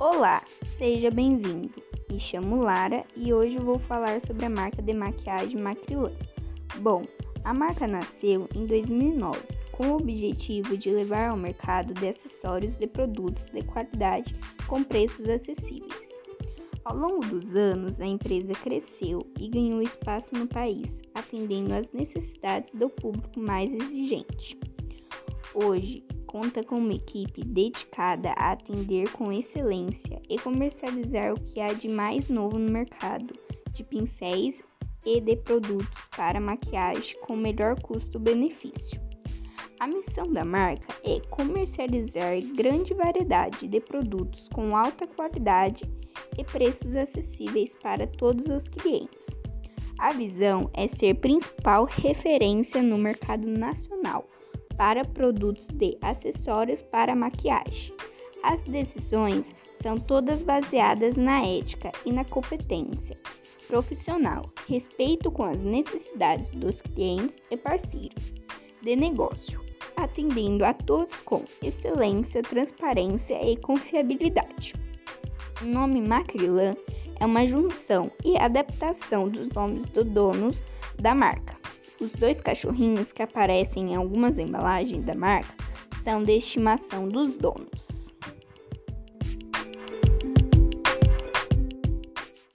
Olá, seja bem-vindo. Me chamo Lara e hoje vou falar sobre a marca de maquiagem Macrilan. Bom, a marca nasceu em 2009 com o objetivo de levar ao mercado de acessórios de produtos de qualidade com preços acessíveis. Ao longo dos anos, a empresa cresceu e ganhou espaço no país, atendendo às necessidades do público mais exigente. Hoje, conta com uma equipe dedicada a atender com excelência e comercializar o que há de mais novo no mercado de pincéis e de produtos para maquiagem com melhor custo-benefício. A missão da marca é comercializar grande variedade de produtos com alta qualidade e preços acessíveis para todos os clientes. A visão é ser principal referência no mercado nacional para produtos de acessórios para maquiagem. As decisões são todas baseadas na ética e na competência profissional, respeito com as necessidades dos clientes e parceiros de negócio, atendendo a todos com excelência, transparência e confiabilidade. O nome Macrilan é uma junção e adaptação dos nomes dos donos da marca. Os dois cachorrinhos que aparecem em algumas embalagens da marca são de estimação dos donos.